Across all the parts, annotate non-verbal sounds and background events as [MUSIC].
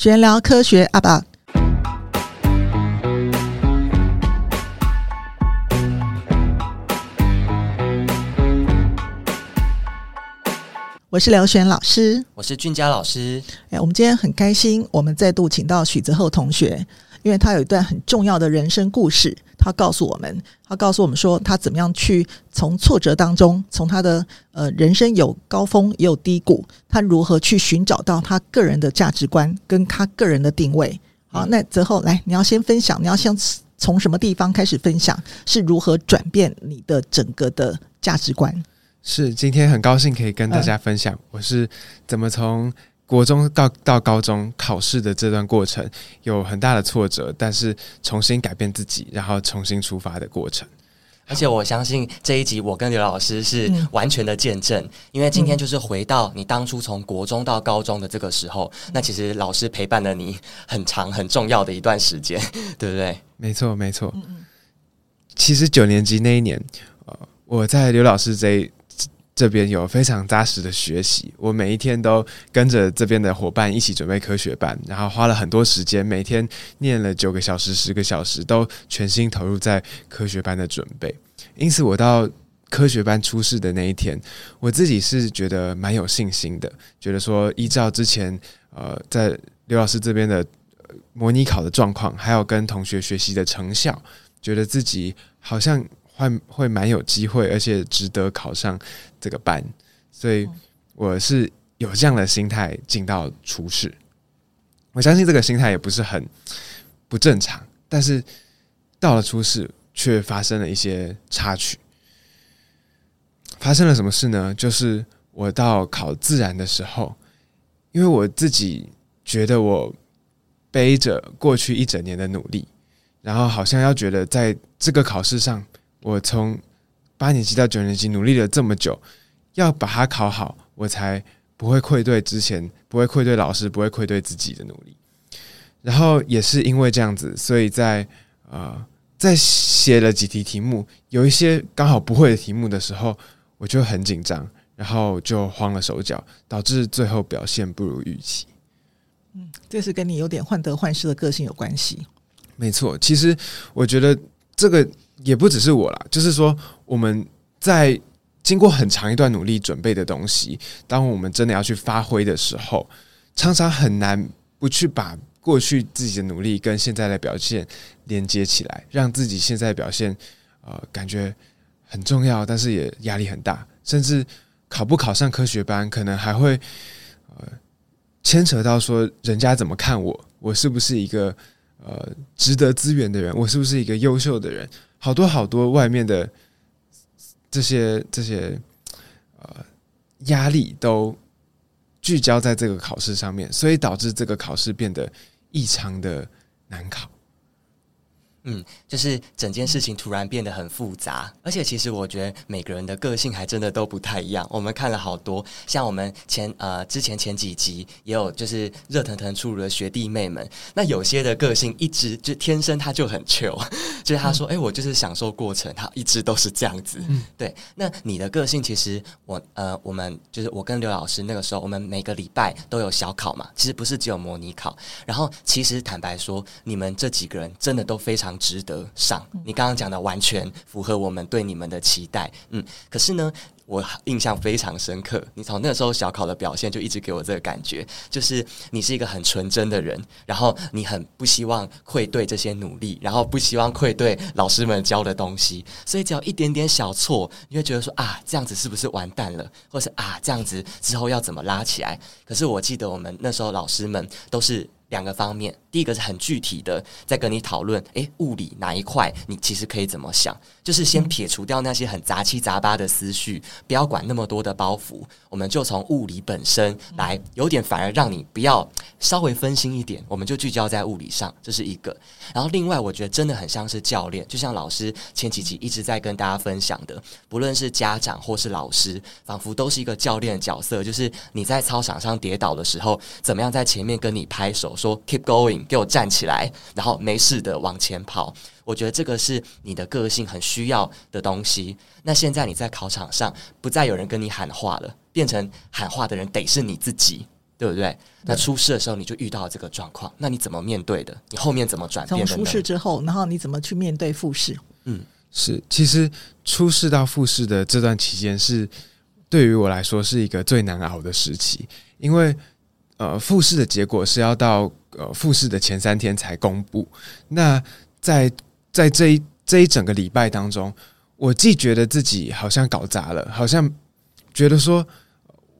闲聊科学阿宝，我是刘璇老师，我是俊佳老师。哎，我们今天很开心，我们再度请到许泽厚同学，因为他有一段很重要的人生故事。他告诉我们，他告诉我们说，他怎么样去从挫折当中，从他的呃人生有高峰也有低谷，他如何去寻找到他个人的价值观跟他个人的定位。好，那泽后来，你要先分享，你要先从什么地方开始分享，是如何转变你的整个的价值观？是，今天很高兴可以跟大家分享，嗯、我是怎么从。国中到到高中考试的这段过程有很大的挫折，但是重新改变自己，然后重新出发的过程。而且我相信这一集我跟刘老师是完全的见证，嗯、因为今天就是回到你当初从国中到高中的这个时候，嗯、那其实老师陪伴了你很长很重要的一段时间，[LAUGHS] 对不对？没错，没错。其实九年级那一年，呃，我在刘老师这一。这边有非常扎实的学习，我每一天都跟着这边的伙伴一起准备科学班，然后花了很多时间，每天念了九个小时、十个小时，都全心投入在科学班的准备。因此，我到科学班出试的那一天，我自己是觉得蛮有信心的，觉得说依照之前呃在刘老师这边的模拟考的状况，还有跟同学学习的成效，觉得自己好像。会会蛮有机会，而且值得考上这个班，所以我是有这样的心态进到初试。我相信这个心态也不是很不正常，但是到了初试却发生了一些插曲。发生了什么事呢？就是我到考自然的时候，因为我自己觉得我背着过去一整年的努力，然后好像要觉得在这个考试上。我从八年级到九年级努力了这么久，要把它考好，我才不会愧对之前，不会愧对老师，不会愧对自己的努力。然后也是因为这样子，所以在呃在写了几题题目，有一些刚好不会的题目的时候，我就很紧张，然后就慌了手脚，导致最后表现不如预期。嗯，这是跟你有点患得患失的个性有关系。没错，其实我觉得这个。也不只是我啦，就是说我们在经过很长一段努力准备的东西，当我们真的要去发挥的时候，常常很难不去把过去自己的努力跟现在的表现连接起来，让自己现在的表现呃感觉很重要，但是也压力很大，甚至考不考上科学班，可能还会呃牵扯到说人家怎么看我，我是不是一个呃值得资源的人，我是不是一个优秀的人。好多好多外面的这些这些呃压力都聚焦在这个考试上面，所以导致这个考试变得异常的难考。嗯，就是整件事情突然变得很复杂，而且其实我觉得每个人的个性还真的都不太一样。我们看了好多，像我们前呃之前前几集也有就是热腾腾出炉的学弟妹们，那有些的个性一直就天生他就很 chill，[LAUGHS] 就是他说哎、嗯欸、我就是享受过程，他一直都是这样子。嗯，对。那你的个性其实我呃我们就是我跟刘老师那个时候，我们每个礼拜都有小考嘛，其实不是只有模拟考。然后其实坦白说，你们这几个人真的都非常。值得上，你刚刚讲的完全符合我们对你们的期待，嗯，可是呢，我印象非常深刻，你从那时候小考的表现就一直给我这个感觉，就是你是一个很纯真的人，然后你很不希望愧对这些努力，然后不希望愧对老师们教的东西，所以只要一点点小错，你会觉得说啊，这样子是不是完蛋了，或是啊，这样子之后要怎么拉起来？可是我记得我们那时候老师们都是。两个方面，第一个是很具体的，在跟你讨论，诶，物理哪一块你其实可以怎么想，就是先撇除掉那些很杂七杂八的思绪，不要管那么多的包袱，我们就从物理本身来，有点反而让你不要稍微分心一点，我们就聚焦在物理上，这是一个。然后另外，我觉得真的很像是教练，就像老师前几集一直在跟大家分享的，不论是家长或是老师，仿佛都是一个教练的角色，就是你在操场上跌倒的时候，怎么样在前面跟你拍手。说 keep going，给我站起来，然后没事的往前跑。我觉得这个是你的个性很需要的东西。那现在你在考场上，不再有人跟你喊话了，变成喊话的人得是你自己。对不对？那出事的时候你就遇到了这个状况，那你怎么面对的？你后面怎么转变的？从出事之后，然后你怎么去面对复试？嗯，是，其实出事到复试的这段期间是对于我来说是一个最难熬的时期，因为呃，复试的结果是要到呃复试的前三天才公布。那在在这一这一整个礼拜当中，我既觉得自己好像搞砸了，好像觉得说，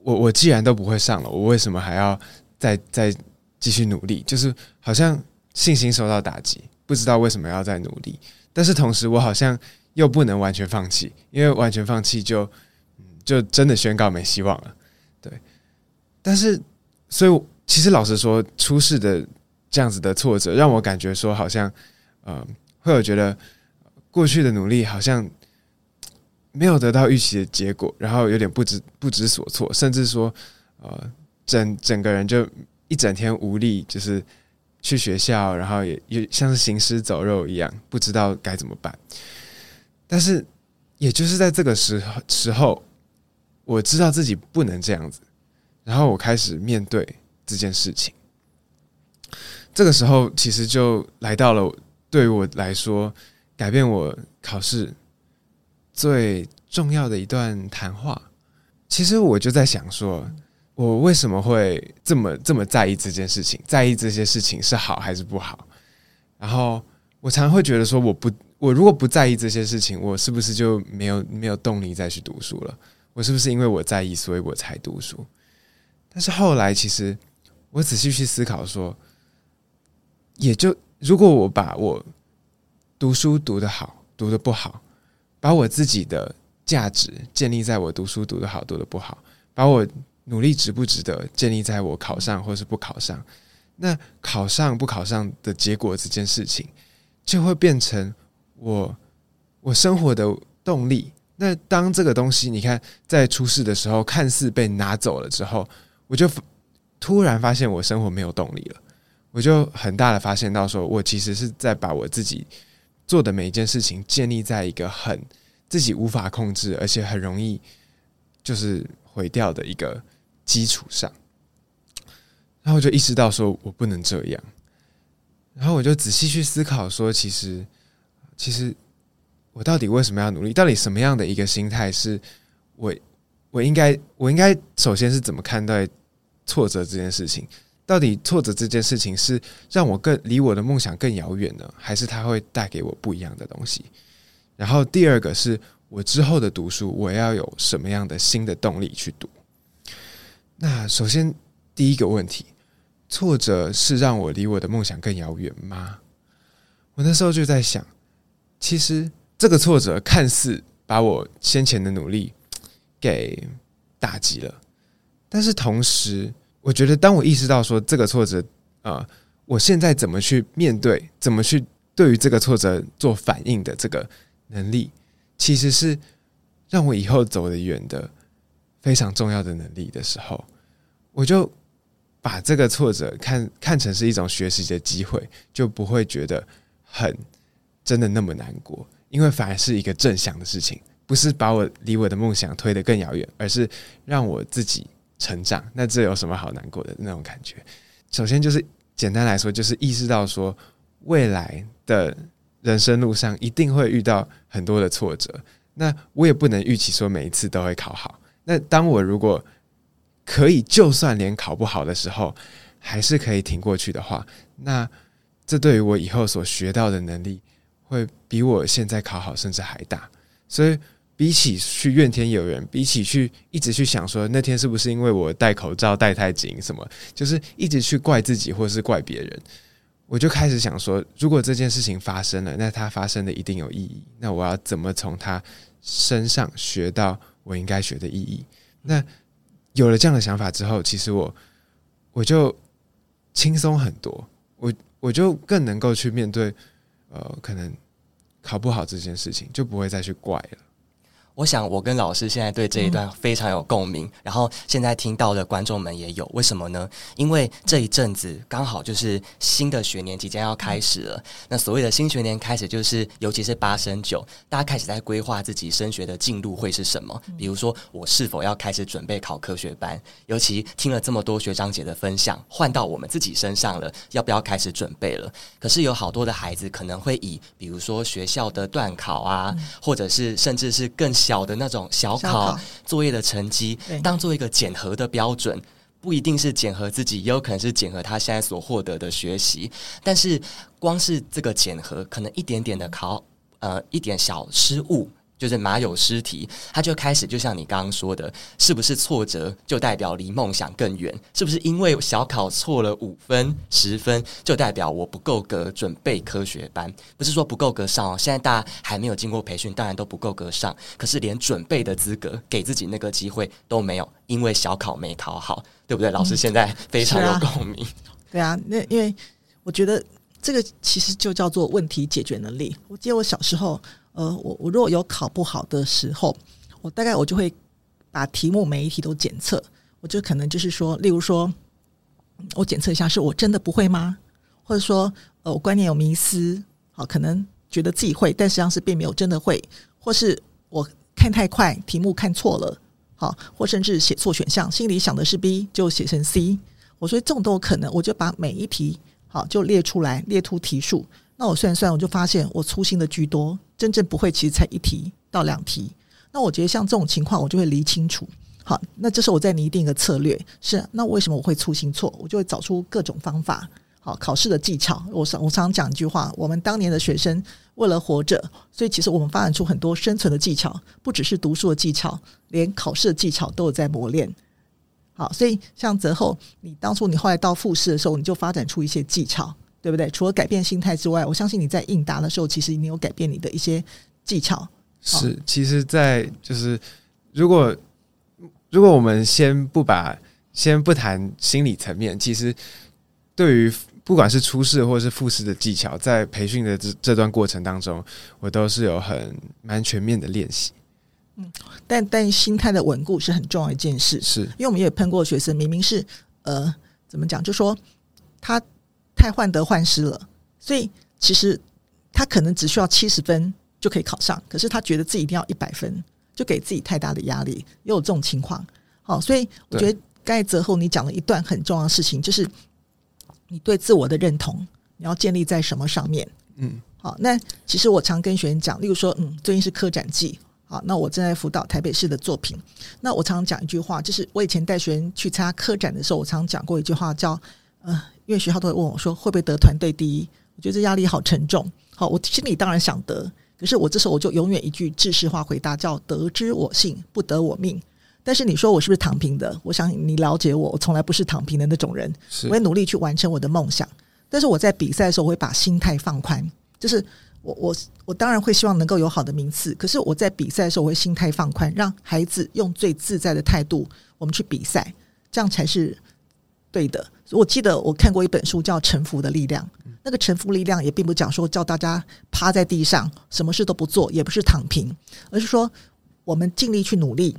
我我既然都不会上了，我为什么还要再再继续努力？就是好像信心受到打击，不知道为什么要再努力。但是同时，我好像又不能完全放弃，因为完全放弃就就真的宣告没希望了。对，但是所以其实老实说，出事的这样子的挫折，让我感觉说好像，嗯，会有觉得过去的努力好像。没有得到预期的结果，然后有点不知不知所措，甚至说，呃，整整个人就一整天无力，就是去学校，然后也也像是行尸走肉一样，不知道该怎么办。但是，也就是在这个时候时候，我知道自己不能这样子，然后我开始面对这件事情。这个时候，其实就来到了对我来说改变我考试。最重要的一段谈话，其实我就在想说，我为什么会这么这么在意这件事情？在意这些事情是好还是不好？然后我常常会觉得说，我不，我如果不在意这些事情，我是不是就没有没有动力再去读书了？我是不是因为我在意，所以我才读书？但是后来，其实我仔细去思考说，也就如果我把我读书读得好，读得不好。把我自己的价值建立在我读书读得好读得不好，把我努力值不值得建立在我考上或是不考上。那考上不考上的结果这件事情，就会变成我我生活的动力。那当这个东西你看在出事的时候看似被拿走了之后，我就突然发现我生活没有动力了。我就很大的发现到说，我其实是在把我自己。做的每一件事情建立在一个很自己无法控制，而且很容易就是毁掉的一个基础上，然后我就意识到说我不能这样，然后我就仔细去思考说，其实其实我到底为什么要努力？到底什么样的一个心态是我我应该我应该首先是怎么看待挫折这件事情？到底挫折这件事情是让我更离我的梦想更遥远呢，还是它会带给我不一样的东西？然后第二个是我之后的读书，我要有什么样的新的动力去读？那首先第一个问题，挫折是让我离我的梦想更遥远吗？我那时候就在想，其实这个挫折看似把我先前的努力给打击了，但是同时。我觉得，当我意识到说这个挫折啊、呃，我现在怎么去面对，怎么去对于这个挫折做反应的这个能力，其实是让我以后走得远的非常重要的能力的时候，我就把这个挫折看看成是一种学习的机会，就不会觉得很真的那么难过，因为反而是一个正向的事情，不是把我离我的梦想推得更遥远，而是让我自己。成长，那这有什么好难过的那种感觉？首先就是简单来说，就是意识到说，未来的人生路上一定会遇到很多的挫折。那我也不能预期说每一次都会考好。那当我如果可以，就算连考不好的时候，还是可以挺过去的话，那这对于我以后所学到的能力，会比我现在考好甚至还大。所以。比起去怨天尤人，比起去一直去想说那天是不是因为我戴口罩戴太紧什么，就是一直去怪自己或是怪别人，我就开始想说，如果这件事情发生了，那它发生的一定有意义。那我要怎么从他身上学到我应该学的意义？那有了这样的想法之后，其实我我就轻松很多，我我就更能够去面对，呃，可能考不好这件事情，就不会再去怪了。我想，我跟老师现在对这一段非常有共鸣，嗯、然后现在听到的观众们也有。为什么呢？因为这一阵子刚好就是新的学年即将要开始了。那所谓的新学年开始，就是尤其是八升九，大家开始在规划自己升学的进路会是什么。比如说，我是否要开始准备考科学班？尤其听了这么多学长姐的分享，换到我们自己身上了，要不要开始准备了？可是有好多的孩子可能会以，比如说学校的段考啊，或者是甚至是更小的那种小考作业的成绩，当做一个检核的标准，不一定是检核自己，也有可能是检核他现在所获得的学习。但是光是这个检核，可能一点点的考，呃，一点小失误。就是马有失蹄，他就开始就像你刚刚说的，是不是挫折就代表离梦想更远？是不是因为小考错了五分、十分，就代表我不够格准备科学班？不是说不够格上哦，现在大家还没有经过培训，当然都不够格上。可是连准备的资格，给自己那个机会都没有，因为小考没考好，对不对？老师现在非常有共鸣。[LAUGHS] 对啊，那因为我觉得这个其实就叫做问题解决能力。我记得我小时候。呃，我我如果有考不好的时候，我大概我就会把题目每一题都检测，我就可能就是说，例如说，我检测一下是我真的不会吗？或者说，呃，我观念有迷思，好，可能觉得自己会，但实际上是并没有真的会，或是我看太快，题目看错了，好，或甚至写错选项，心里想的是 B 就写成 C，我说这种都有可能，我就把每一题好就列出来，列出题数。那我算算，我就发现我粗心的居多，真正不会其实才一题到两题。那我觉得像这种情况，我就会理清楚。好，那这时候我再拟定一个策略，是那为什么我会粗心错？我就会找出各种方法。好，考试的技巧，我常我常讲一句话：我们当年的学生为了活着，所以其实我们发展出很多生存的技巧，不只是读书的技巧，连考试的技巧都有在磨练。好，所以像泽厚，你当初你后来到复试的时候，你就发展出一些技巧。对不对？除了改变心态之外，我相信你在应答的时候，其实你有改变你的一些技巧。是，其实，在就是如果如果我们先不把先不谈心理层面，其实对于不管是初试或是复试的技巧，在培训的这这段过程当中，我都是有很蛮全面的练习。嗯，但但心态的稳固是很重要一件事，是因为我们也碰过学生，明明是呃怎么讲，就说他。太患得患失了，所以其实他可能只需要七十分就可以考上，可是他觉得自己一定要一百分，就给自己太大的压力，也有这种情况。好，所以我觉得刚才泽厚你讲了一段很重要的事情，就是你对自我的认同，你要建立在什么上面？嗯，好，那其实我常跟学员讲，例如说，嗯，最近是科展季，好，那我正在辅导台北市的作品，那我常常讲一句话，就是我以前带学员去参加科展的时候，我常常讲过一句话，叫呃。因为学校都会问我说，会不会得团队第一？我觉得这压力好沉重。好，我心里当然想得，可是我这时候我就永远一句制式化回答，叫“得之我幸，不得我命”。但是你说我是不是躺平的？我想你了解我，我从来不是躺平的那种人。我会努力去完成我的梦想。但是我在比赛的时候，我会把心态放宽，就是我我我当然会希望能够有好的名次。可是我在比赛的时候，我会心态放宽，让孩子用最自在的态度，我们去比赛，这样才是对的。我记得我看过一本书叫《臣服的力量》，那个臣服力量也并不讲说叫大家趴在地上什么事都不做，也不是躺平，而是说我们尽力去努力。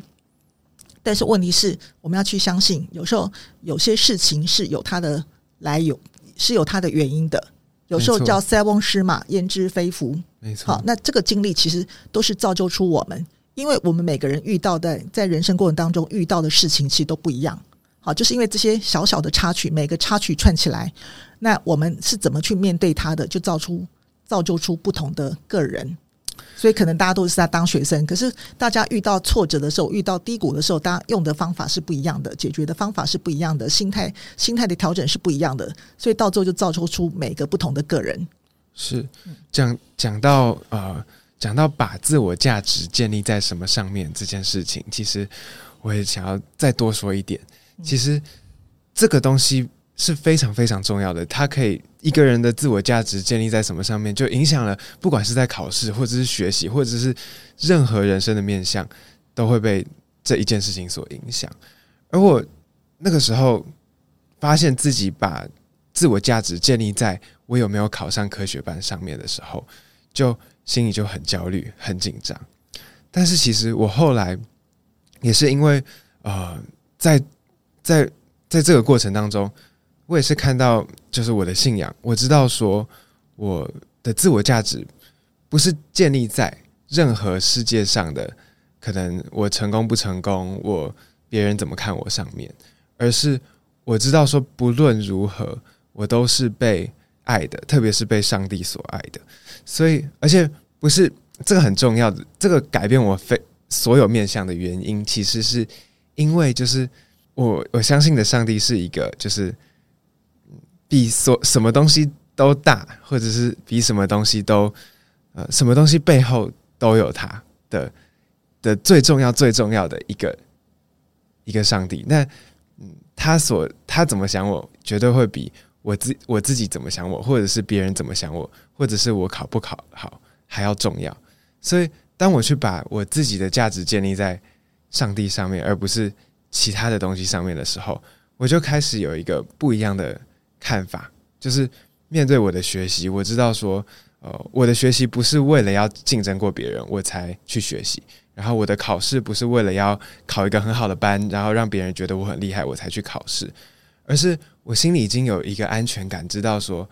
但是问题是，我们要去相信，有时候有些事情是有它的来由，是有它的原因的。有时候叫塞翁失马，焉知非福。没错。好，那这个经历其实都是造就出我们，因为我们每个人遇到的在人生过程当中遇到的事情，其实都不一样。好，就是因为这些小小的插曲，每个插曲串起来，那我们是怎么去面对它的，就造出造就出不同的个人。所以可能大家都是在当学生，可是大家遇到挫折的时候，遇到低谷的时候，大家用的方法是不一样的，解决的方法是不一样的，心态心态的调整是不一样的，所以到最后就造就出每个不同的个人。是讲讲到呃，讲到把自我价值建立在什么上面这件事情，其实我也想要再多说一点。其实这个东西是非常非常重要的，它可以一个人的自我价值建立在什么上面，就影响了不管是在考试，或者是学习，或者是任何人生的面向，都会被这一件事情所影响。而我那个时候发现自己把自我价值建立在我有没有考上科学班上面的时候，就心里就很焦虑、很紧张。但是其实我后来也是因为呃，在在在这个过程当中，我也是看到，就是我的信仰，我知道说我的自我价值不是建立在任何世界上的可能我成功不成功，我别人怎么看我上面，而是我知道说不论如何，我都是被爱的，特别是被上帝所爱的。所以，而且不是这个很重要的，这个改变我非所有面向的原因，其实是因为就是我我相信的上帝是一个就是比所什么东西都大，或者是比什么东西都呃什么东西背后都有他的的最重要最重要的一个一个上帝。那嗯，他所他怎么想我，绝对会比。我自我自己怎么想我，或者是别人怎么想我，或者是我考不考好还要重要。所以，当我去把我自己的价值建立在上帝上面，而不是其他的东西上面的时候，我就开始有一个不一样的看法。就是面对我的学习，我知道说，呃，我的学习不是为了要竞争过别人我才去学习，然后我的考试不是为了要考一个很好的班，然后让别人觉得我很厉害我才去考试，而是。我心里已经有一个安全感，知道说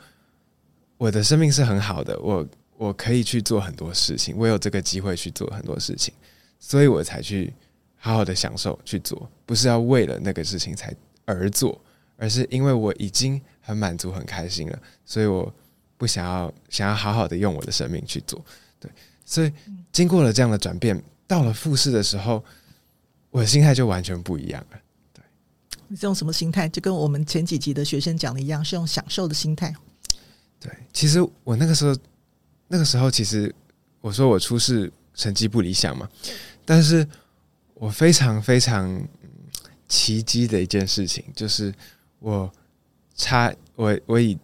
我的生命是很好的，我我可以去做很多事情，我有这个机会去做很多事情，所以我才去好好的享受去做，不是要为了那个事情才而做，而是因为我已经很满足、很开心了，所以我不想要想要好好的用我的生命去做。对，所以经过了这样的转变，到了复试的时候，我的心态就完全不一样了。你是用什么心态？就跟我们前几集的学生讲的一样，是用享受的心态。对，其实我那个时候，那个时候其实我说我初试成绩不理想嘛，但是我非常非常奇迹的一件事情，就是我差我我以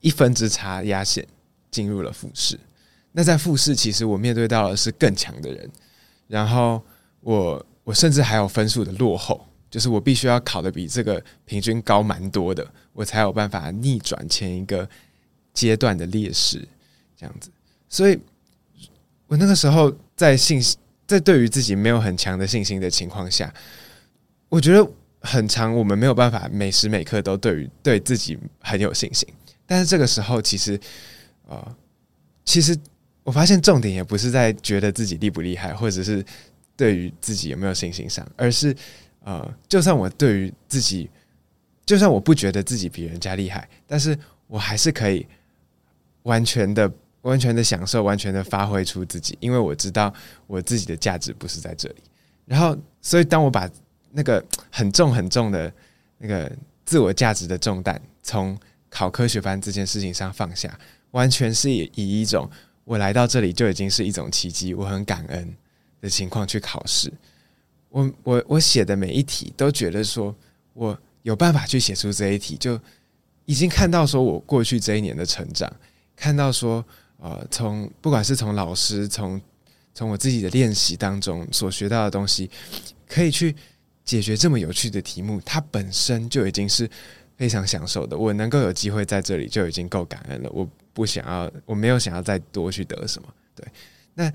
一分之差压线进入了复试。那在复试，其实我面对到的是更强的人，然后我我甚至还有分数的落后。就是我必须要考得比这个平均高蛮多的，我才有办法逆转前一个阶段的劣势，这样子。所以，我那个时候在信息，在对于自己没有很强的信心的情况下，我觉得很长我们没有办法每时每刻都对于对自己很有信心。但是这个时候，其实，啊、其实我发现重点也不是在觉得自己厉不厉害，或者是对于自己有没有信心上，而是。呃，就算我对于自己，就算我不觉得自己比人家厉害，但是我还是可以完全的、完全的享受、完全的发挥出自己，因为我知道我自己的价值不是在这里。然后，所以当我把那个很重很重的那个自我价值的重担从考科学班这件事情上放下，完全是以一种我来到这里就已经是一种奇迹，我很感恩的情况去考试。我我我写的每一题都觉得说，我有办法去写出这一题，就已经看到说我过去这一年的成长，看到说，呃，从不管是从老师，从从我自己的练习当中所学到的东西，可以去解决这么有趣的题目，它本身就已经是非常享受的。我能够有机会在这里就已经够感恩了。我不想要，我没有想要再多去得什么。对，那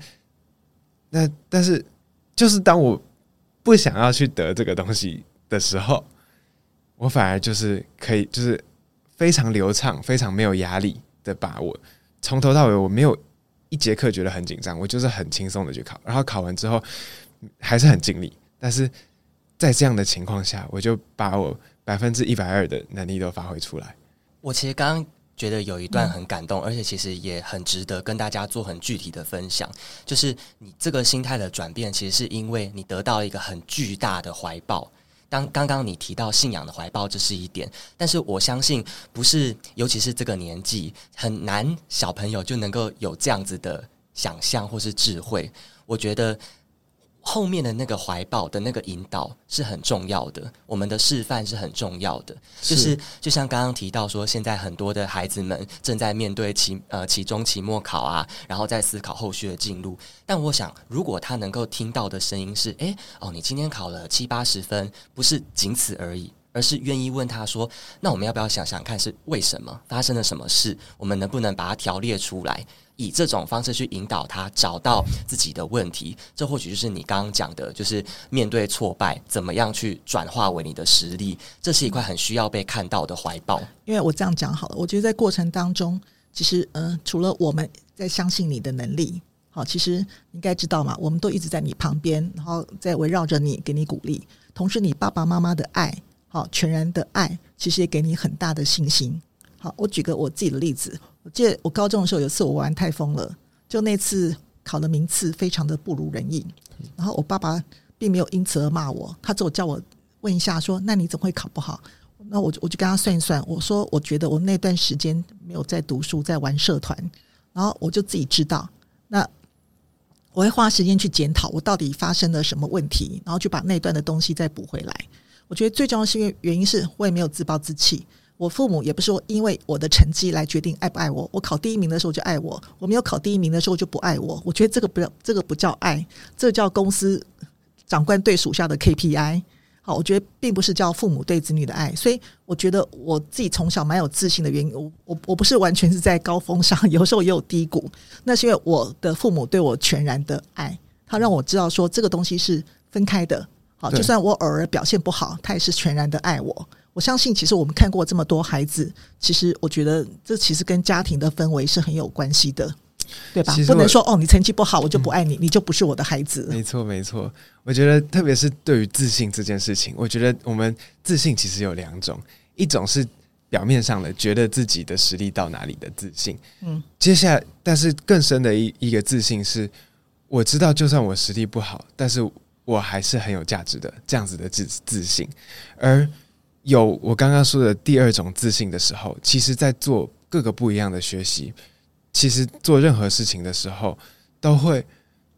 那但是就是当我。不想要去得这个东西的时候，我反而就是可以，就是非常流畅、非常没有压力的把握。从头到尾，我没有一节课觉得很紧张，我就是很轻松的去考。然后考完之后还是很尽力，但是在这样的情况下，我就把我百分之一百二的能力都发挥出来。我其实刚刚。觉得有一段很感动，而且其实也很值得跟大家做很具体的分享。就是你这个心态的转变，其实是因为你得到一个很巨大的怀抱。刚刚刚你提到信仰的怀抱，这是一点，但是我相信不是，尤其是这个年纪很难，小朋友就能够有这样子的想象或是智慧。我觉得。后面的那个怀抱的那个引导是很重要的，我们的示范是很重要的。是就是就像刚刚提到说，现在很多的孩子们正在面对期呃期中、期末考啊，然后在思考后续的进路。但我想，如果他能够听到的声音是：诶，哦，你今天考了七八十分，不是仅此而已。而是愿意问他说：“那我们要不要想想看，是为什么发生了什么事？我们能不能把它条列出来？以这种方式去引导他找到自己的问题。这或许就是你刚刚讲的，就是面对挫败，怎么样去转化为你的实力？这是一块很需要被看到的怀抱。因为我这样讲好了，我觉得在过程当中，其实嗯、除了我们在相信你的能力，好，其实应该知道嘛，我们都一直在你旁边，然后在围绕着你，给你鼓励。同时，你爸爸妈妈的爱。好，全然的爱其实也给你很大的信心。好，我举个我自己的例子，我记得我高中的时候有一次我玩太疯了，就那次考的名次非常的不如人意，然后我爸爸并没有因此而骂我，他只有叫我问一下说：“那你怎么会考不好？”那我就我就跟他算一算，我说我觉得我那段时间没有在读书，在玩社团，然后我就自己知道，那我会花时间去检讨我到底发生了什么问题，然后就把那段的东西再补回来。我觉得最重要是因为原因是我也没有自暴自弃，我父母也不是说因为我的成绩来决定爱不爱我。我考第一名的时候就爱我，我没有考第一名的时候就不爱我。我觉得这个不叫这个不叫爱，这个叫公司长官对属下的 KPI。好，我觉得并不是叫父母对子女的爱。所以我觉得我自己从小蛮有自信的原因，我我我不是完全是在高峰上，[LAUGHS] 有时候也有低谷。那是因为我的父母对我全然的爱，他让我知道说这个东西是分开的。好，就算我偶尔表现不好，他也是全然的爱我。我相信，其实我们看过这么多孩子，其实我觉得这其实跟家庭的氛围是很有关系的，对吧？不能说哦，你成绩不好，我就不爱你，嗯、你就不是我的孩子。没错，没错。我觉得，特别是对于自信这件事情，我觉得我们自信其实有两种，一种是表面上的觉得自己的实力到哪里的自信，嗯，接下来，但是更深的一一个自信是，我知道就算我实力不好，但是。我还是很有价值的，这样子的自自信，而有我刚刚说的第二种自信的时候，其实，在做各个不一样的学习，其实做任何事情的时候，都会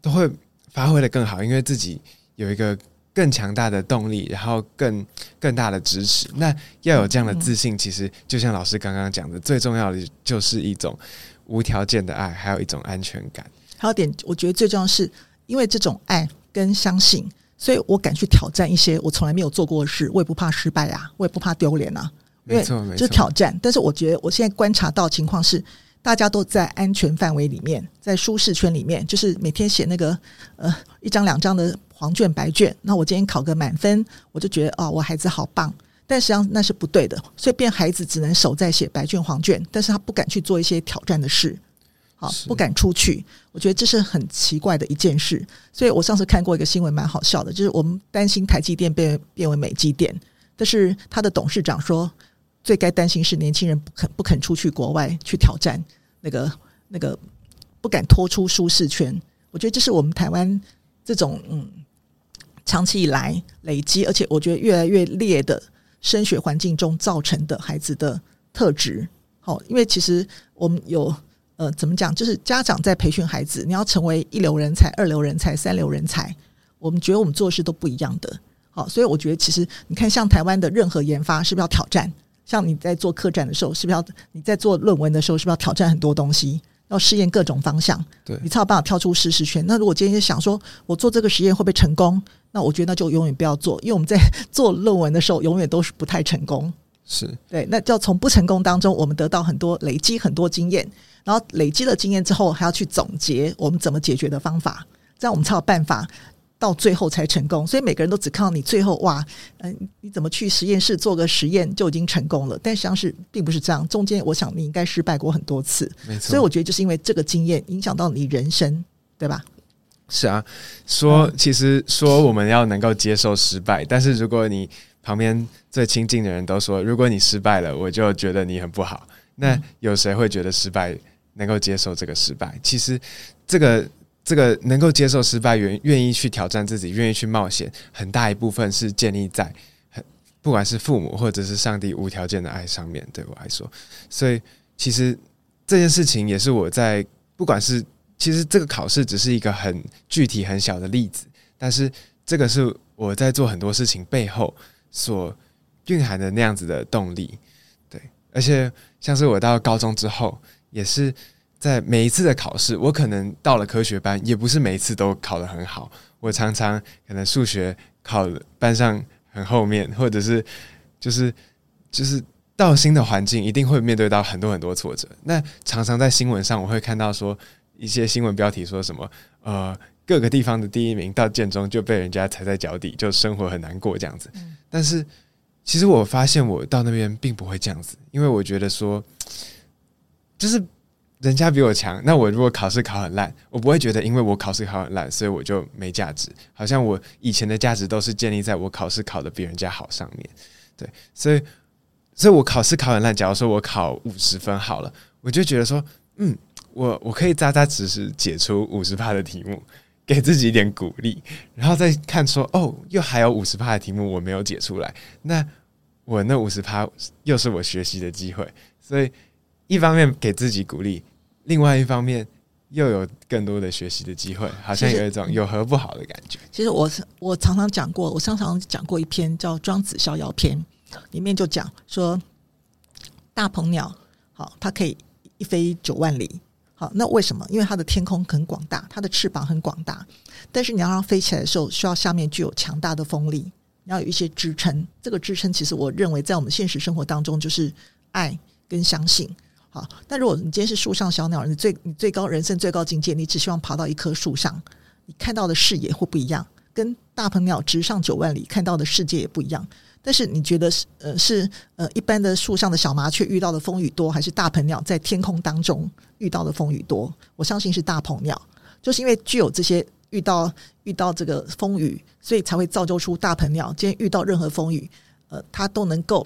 都会发挥得更好，因为自己有一个更强大的动力，然后更更大的支持。那要有这样的自信，其实就像老师刚刚讲的，最重要的就是一种无条件的爱，还有一种安全感。还有点，我觉得最重要是因为这种爱。跟相信，所以我敢去挑战一些我从来没有做过的事，我也不怕失败啊，我也不怕丢脸啊。没错，没错，就是挑战。但是我觉得我现在观察到情况是，大家都在安全范围里面，在舒适圈里面，就是每天写那个呃一张两张的黄卷白卷。那我今天考个满分，我就觉得哦，我孩子好棒。但实际上那是不对的，所以变孩子只能守在写白卷黄卷，但是他不敢去做一些挑战的事。好，不敢出去，我觉得这是很奇怪的一件事。所以我上次看过一个新闻，蛮好笑的，就是我们担心台积电变变为美积电，但是他的董事长说，最该担心是年轻人不肯不肯出去国外去挑战，那个那个不敢脱出舒适圈。我觉得这是我们台湾这种嗯长期以来累积，而且我觉得越来越劣的升学环境中造成的孩子的特质。好，因为其实我们有。呃，怎么讲？就是家长在培训孩子，你要成为一流人才、二流人才、三流人才，我们觉得我们做事都不一样的。好，所以我觉得其实你看，像台湾的任何研发，是不是要挑战？像你在做客栈的时候，是不是要你在做论文的时候，是不是要挑战很多东西，要试验各种方向？对，你才有办法跳出舒适圈。那如果今天想说我做这个实验会不会成功？那我觉得那就永远不要做，因为我们在 [LAUGHS] 做论文的时候，永远都是不太成功。是对，那就要从不成功当中，我们得到很多累积很多经验。然后累积了经验之后，还要去总结我们怎么解决的方法，这样我们才有办法到最后才成功。所以每个人都只看到你最后哇，嗯，你怎么去实验室做个实验就已经成功了？但实际上是并不是这样，中间我想你应该失败过很多次。没错。所以我觉得就是因为这个经验影响到你人生，对吧？是啊，说其实说我们要能够接受失败，但是如果你旁边最亲近的人都说，如果你失败了，我就觉得你很不好。那有谁会觉得失败？能够接受这个失败，其实这个这个能够接受失败，愿愿意去挑战自己，愿意去冒险，很大一部分是建立在很不管是父母或者是上帝无条件的爱上面。对我来说，所以其实这件事情也是我在不管是其实这个考试只是一个很具体很小的例子，但是这个是我在做很多事情背后所蕴含的那样子的动力。对，而且像是我到高中之后。也是在每一次的考试，我可能到了科学班，也不是每一次都考得很好。我常常可能数学考班上很后面，或者是就是就是到新的环境，一定会面对到很多很多挫折。那常常在新闻上，我会看到说一些新闻标题说什么，呃，各个地方的第一名到建中就被人家踩在脚底，就生活很难过这样子。但是其实我发现我到那边并不会这样子，因为我觉得说，就是。人家比我强，那我如果考试考很烂，我不会觉得因为我考试考很烂，所以我就没价值。好像我以前的价值都是建立在我考试考得比人家好上面。对，所以，所以我考试考很烂，假如说我考五十分好了，我就觉得说，嗯，我我可以扎扎实实解出五十趴的题目，给自己一点鼓励，[LAUGHS] 然后再看说，哦，又还有五十趴的题目我没有解出来，那我那五十趴又是我学习的机会，所以。一方面给自己鼓励，另外一方面又有更多的学习的机会，好像有一种有何不好的感觉。其实我是我常常讲过，我常常讲过一篇叫《庄子逍遥篇》，里面就讲说，大鹏鸟好，它可以一飞九万里。好，那为什么？因为它的天空很广大，它的翅膀很广大。但是你要让它飞起来的时候，需要下面具有强大的风力，你要有一些支撑。这个支撑，其实我认为在我们现实生活当中，就是爱跟相信。好，但如果你今天是树上小鸟，你最你最高人生最高境界，你只希望爬到一棵树上，你看到的视野会不一样，跟大鹏鸟直上九万里看到的世界也不一样。但是你觉得是呃是呃一般的树上的小麻雀遇到的风雨多，还是大鹏鸟在天空当中遇到的风雨多？我相信是大鹏鸟，就是因为具有这些遇到遇到这个风雨，所以才会造就出大鹏鸟。今天遇到任何风雨，呃，它都能够。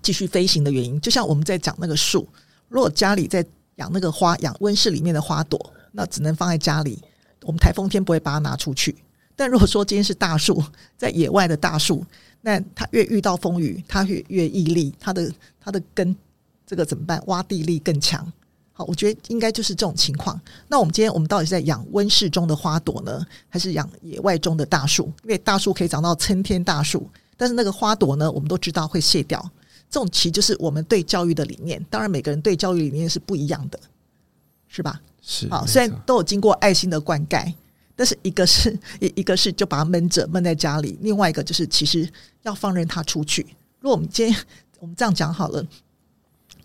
继续飞行的原因，就像我们在讲那个树，如果家里在养那个花，养温室里面的花朵，那只能放在家里。我们台风天不会把它拿出去。但如果说今天是大树，在野外的大树，那它越遇到风雨，它越越屹立，它的它的根这个怎么办？挖地力更强。好，我觉得应该就是这种情况。那我们今天我们到底是在养温室中的花朵呢，还是养野外中的大树？因为大树可以长到参天大树，但是那个花朵呢，我们都知道会谢掉。这种其实就是我们对教育的理念，当然每个人对教育理念是不一样的，是吧？是好，虽然都有经过爱心的灌溉，但是一个是 [LAUGHS] 一一个是就把他闷着闷在家里，另外一个就是其实要放任他出去。如果我们今天我们这样讲好了，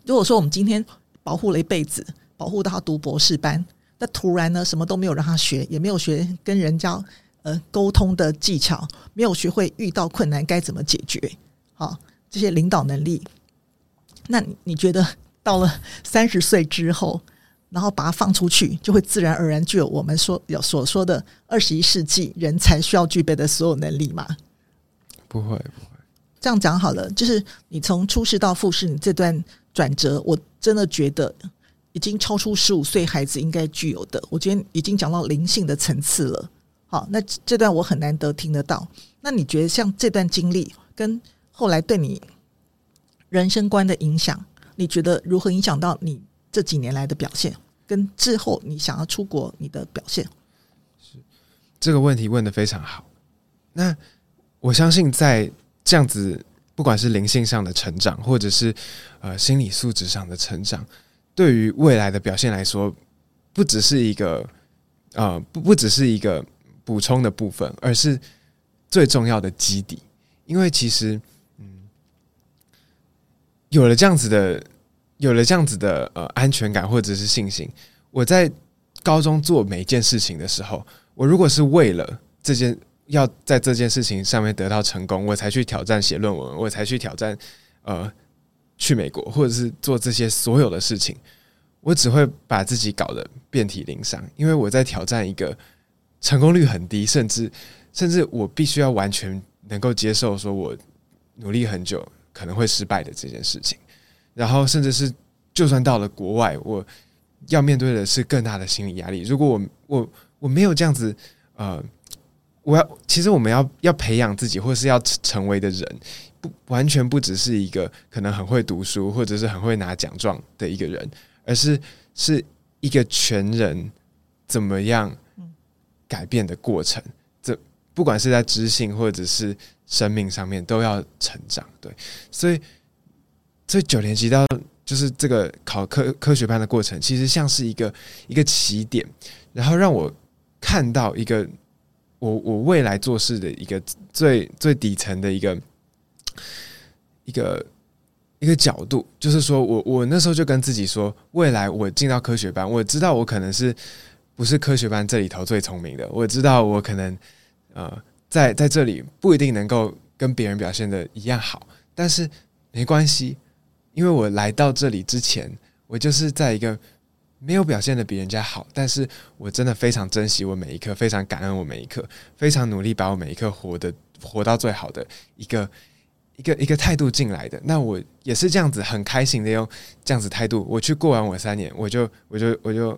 如果说我们今天保护了一辈子，保护到他读博士班，那突然呢什么都没有让他学，也没有学跟人家呃沟通的技巧，没有学会遇到困难该怎么解决，好。这些领导能力，那你觉得到了三十岁之后，然后把它放出去，就会自然而然具有我们说有所说的二十一世纪人才需要具备的所有能力吗？不会，不会。这样讲好了，就是你从初试到复试，你这段转折，我真的觉得已经超出十五岁孩子应该具有的。我觉得已经讲到灵性的层次了。好，那这段我很难得听得到。那你觉得像这段经历跟？后来对你人生观的影响，你觉得如何影响到你这几年来的表现？跟之后你想要出国你的表现？是这个问题问得非常好。那我相信，在这样子，不管是灵性上的成长，或者是呃心理素质上的成长，对于未来的表现来说，不只是一个呃不不只是一个补充的部分，而是最重要的基底。因为其实。嗯有了这样子的，有了这样子的呃安全感或者是信心，我在高中做每一件事情的时候，我如果是为了这件要在这件事情上面得到成功，我才去挑战写论文，我才去挑战呃去美国，或者是做这些所有的事情，我只会把自己搞得遍体鳞伤，因为我在挑战一个成功率很低，甚至甚至我必须要完全能够接受，说我努力很久。可能会失败的这件事情，然后甚至是就算到了国外，我要面对的是更大的心理压力。如果我我我没有这样子，呃，我要其实我们要要培养自己，或是要成为的人，不完全不只是一个可能很会读书或者是很会拿奖状的一个人，而是是一个全人怎么样改变的过程。这不管是在知性或者是。生命上面都要成长，对，所以，所以九年级到就是这个考科科学班的过程，其实像是一个一个起点，然后让我看到一个我我未来做事的一个最最底层的一个一个一个角度，就是说我我那时候就跟自己说，未来我进到科学班，我知道我可能是不是科学班这里头最聪明的，我知道我可能呃在在这里不一定能够跟别人表现的一样好，但是没关系，因为我来到这里之前，我就是在一个。没有表现得比人家好，但是我真的非常珍惜我每一刻，非常感恩我每一刻，非常努力把我每一刻活得活到最好的一个一个一个态度进来的。那我也是这样子很开心的用这样子态度，我去过完我三年，我就我就我就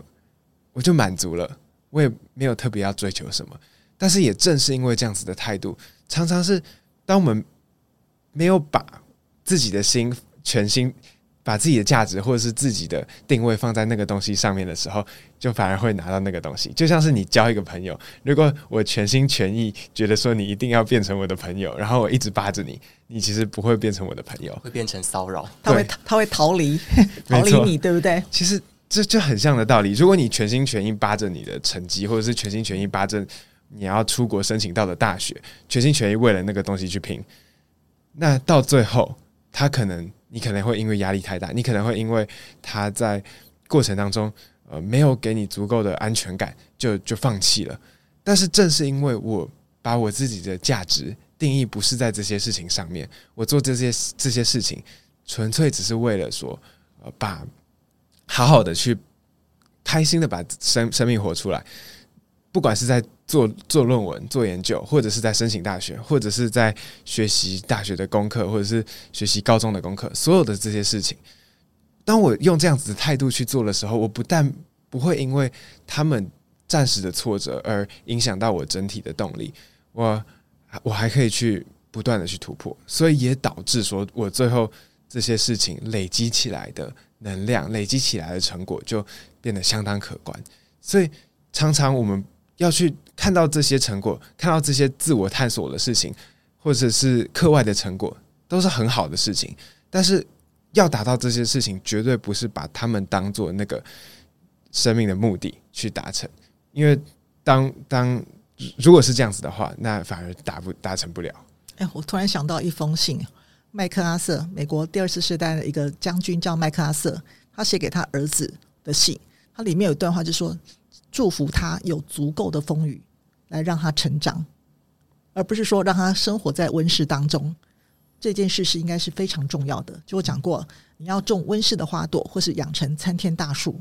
我就满足了，我也没有特别要追求什么。但是也正是因为这样子的态度，常常是当我们没有把自己的心全心。把自己的价值或者是自己的定位放在那个东西上面的时候，就反而会拿到那个东西。就像是你交一个朋友，如果我全心全意觉得说你一定要变成我的朋友，然后我一直扒着你，你其实不会变成我的朋友，会变成骚扰。他会他会逃离逃离你，对不对？其实这就很像的道理。如果你全心全意扒着你的成绩，或者是全心全意扒着你要出国申请到的大学，全心全意为了那个东西去拼，那到最后他可能。你可能会因为压力太大，你可能会因为他在过程当中呃没有给你足够的安全感，就就放弃了。但是正是因为我把我自己的价值定义不是在这些事情上面，我做这些这些事情纯粹只是为了说呃把好好的去开心的把生生命活出来。不管是在做做论文、做研究，或者是在申请大学，或者是在学习大学的功课，或者是学习高中的功课，所有的这些事情，当我用这样子的态度去做的时候，我不但不会因为他们暂时的挫折而影响到我整体的动力，我我还可以去不断的去突破，所以也导致说我最后这些事情累积起来的能量、累积起来的成果就变得相当可观，所以常常我们。要去看到这些成果，看到这些自我探索的事情，或者是课外的成果，都是很好的事情。但是要达到这些事情，绝对不是把他们当做那个生命的目的去达成。因为当当如果是这样子的话，那反而达不达成不了。哎，我突然想到一封信，麦克阿瑟，美国第二次世代的一个将军叫麦克阿瑟，他写给他儿子的信，他里面有一段话就说。祝福他有足够的风雨来让他成长，而不是说让他生活在温室当中。这件事是应该是非常重要的。就我讲过，你要种温室的花朵，或是养成参天大树，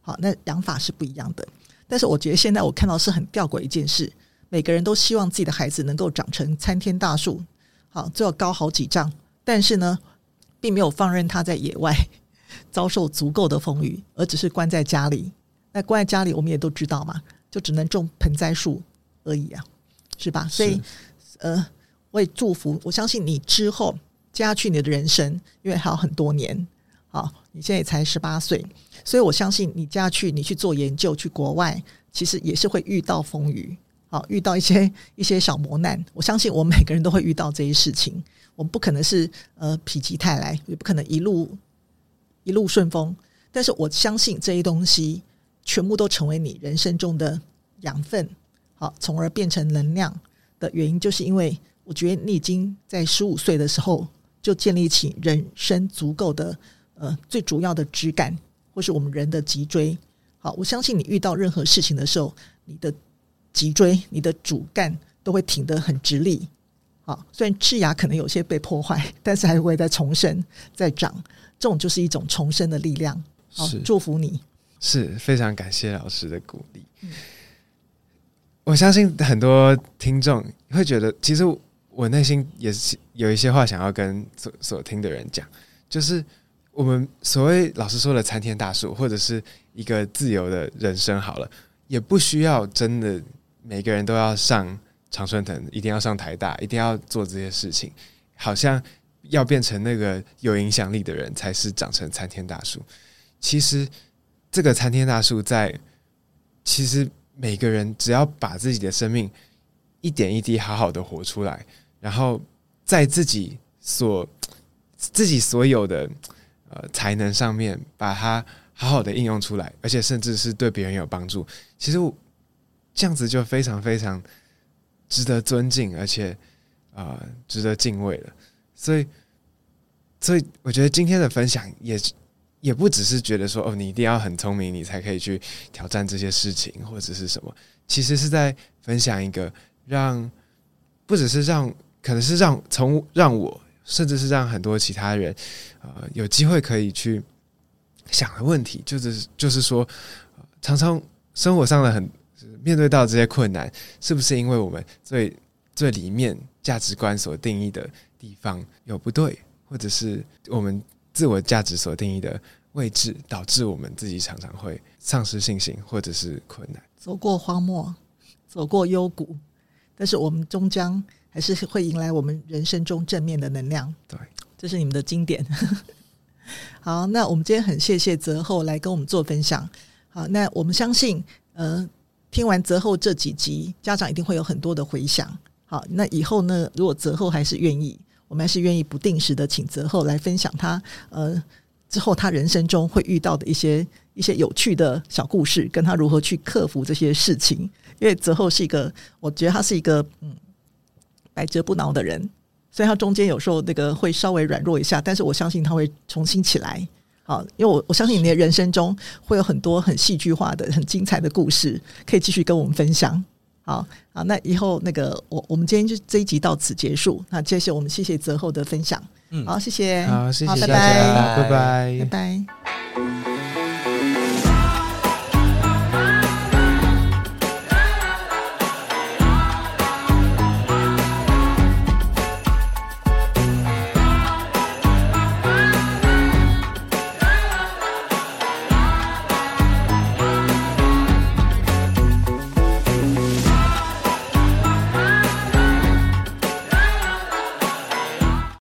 好，那养法是不一样的。但是我觉得现在我看到是很吊诡一件事，每个人都希望自己的孩子能够长成参天大树，好，最好高好几丈。但是呢，并没有放任他在野外遭受足够的风雨，而只是关在家里。那关在家里，我们也都知道嘛，就只能种盆栽树而已啊，是吧？所以，呃，我也祝福，我相信你之后接下去你的人生，因为还有很多年，好，你现在也才十八岁，所以我相信你接下去你去做研究，去国外，其实也是会遇到风雨，好，遇到一些一些小磨难。我相信我们每个人都会遇到这些事情，我们不可能是呃否极泰来，也不可能一路一路顺风，但是我相信这些东西。全部都成为你人生中的养分，好，从而变成能量的原因，就是因为我觉得你已经在十五岁的时候就建立起人生足够的呃最主要的枝干，或是我们人的脊椎。好，我相信你遇到任何事情的时候，你的脊椎、你的主干都会挺得很直立。好，虽然枝芽可能有些被破坏，[LAUGHS] 但是还会再重生、再长。这种就是一种重生的力量。好，祝福你。是非常感谢老师的鼓励。嗯，我相信很多听众会觉得，其实我内心也是有一些话想要跟所所听的人讲，就是我们所谓老师说的参天大树，或者是一个自由的人生，好了，也不需要真的每个人都要上常春藤，一定要上台大，一定要做这些事情，好像要变成那个有影响力的人才是长成参天大树。其实。这个参天大树在，其实每个人只要把自己的生命一点一滴好好的活出来，然后在自己所自己所有的呃才能上面把它好好的应用出来，而且甚至是对别人有帮助，其实这样子就非常非常值得尊敬，而且啊、呃、值得敬畏了。所以所以我觉得今天的分享也也不只是觉得说哦，你一定要很聪明，你才可以去挑战这些事情，或者是什么。其实是在分享一个让，不只是让，可能是让从让我，甚至是让很多其他人，呃，有机会可以去想的问题，就是就是说，常常生活上的很面对到这些困难，是不是因为我们最最里面价值观所定义的地方有不对，或者是我们自我价值所定义的位置，导致我们自己常常会丧失信心，或者是困难。走过荒漠，走过幽谷，但是我们终将还是会迎来我们人生中正面的能量。对，这是你们的经典。好，那我们今天很谢谢泽厚来跟我们做分享。好，那我们相信，呃，听完泽厚这几集，家长一定会有很多的回响。好，那以后呢，如果泽厚还是愿意，我们还是愿意不定时的请泽厚来分享他呃之后他人生中会遇到的一些一些有趣的小故事，跟他如何去克服这些事情。因为泽厚是一个，我觉得他是一个嗯百折不挠的人，虽然他中间有时候那个会稍微软弱一下，但是我相信他会重新起来。好，因为我我相信你的人生中会有很多很戏剧化的、很精彩的故事，可以继续跟我们分享。好，好，那以后那个我我们今天就这一集到此结束。那接下来我们谢谢泽厚的分享。嗯，好，谢谢，好，谢谢大家，拜拜，拜拜，拜拜。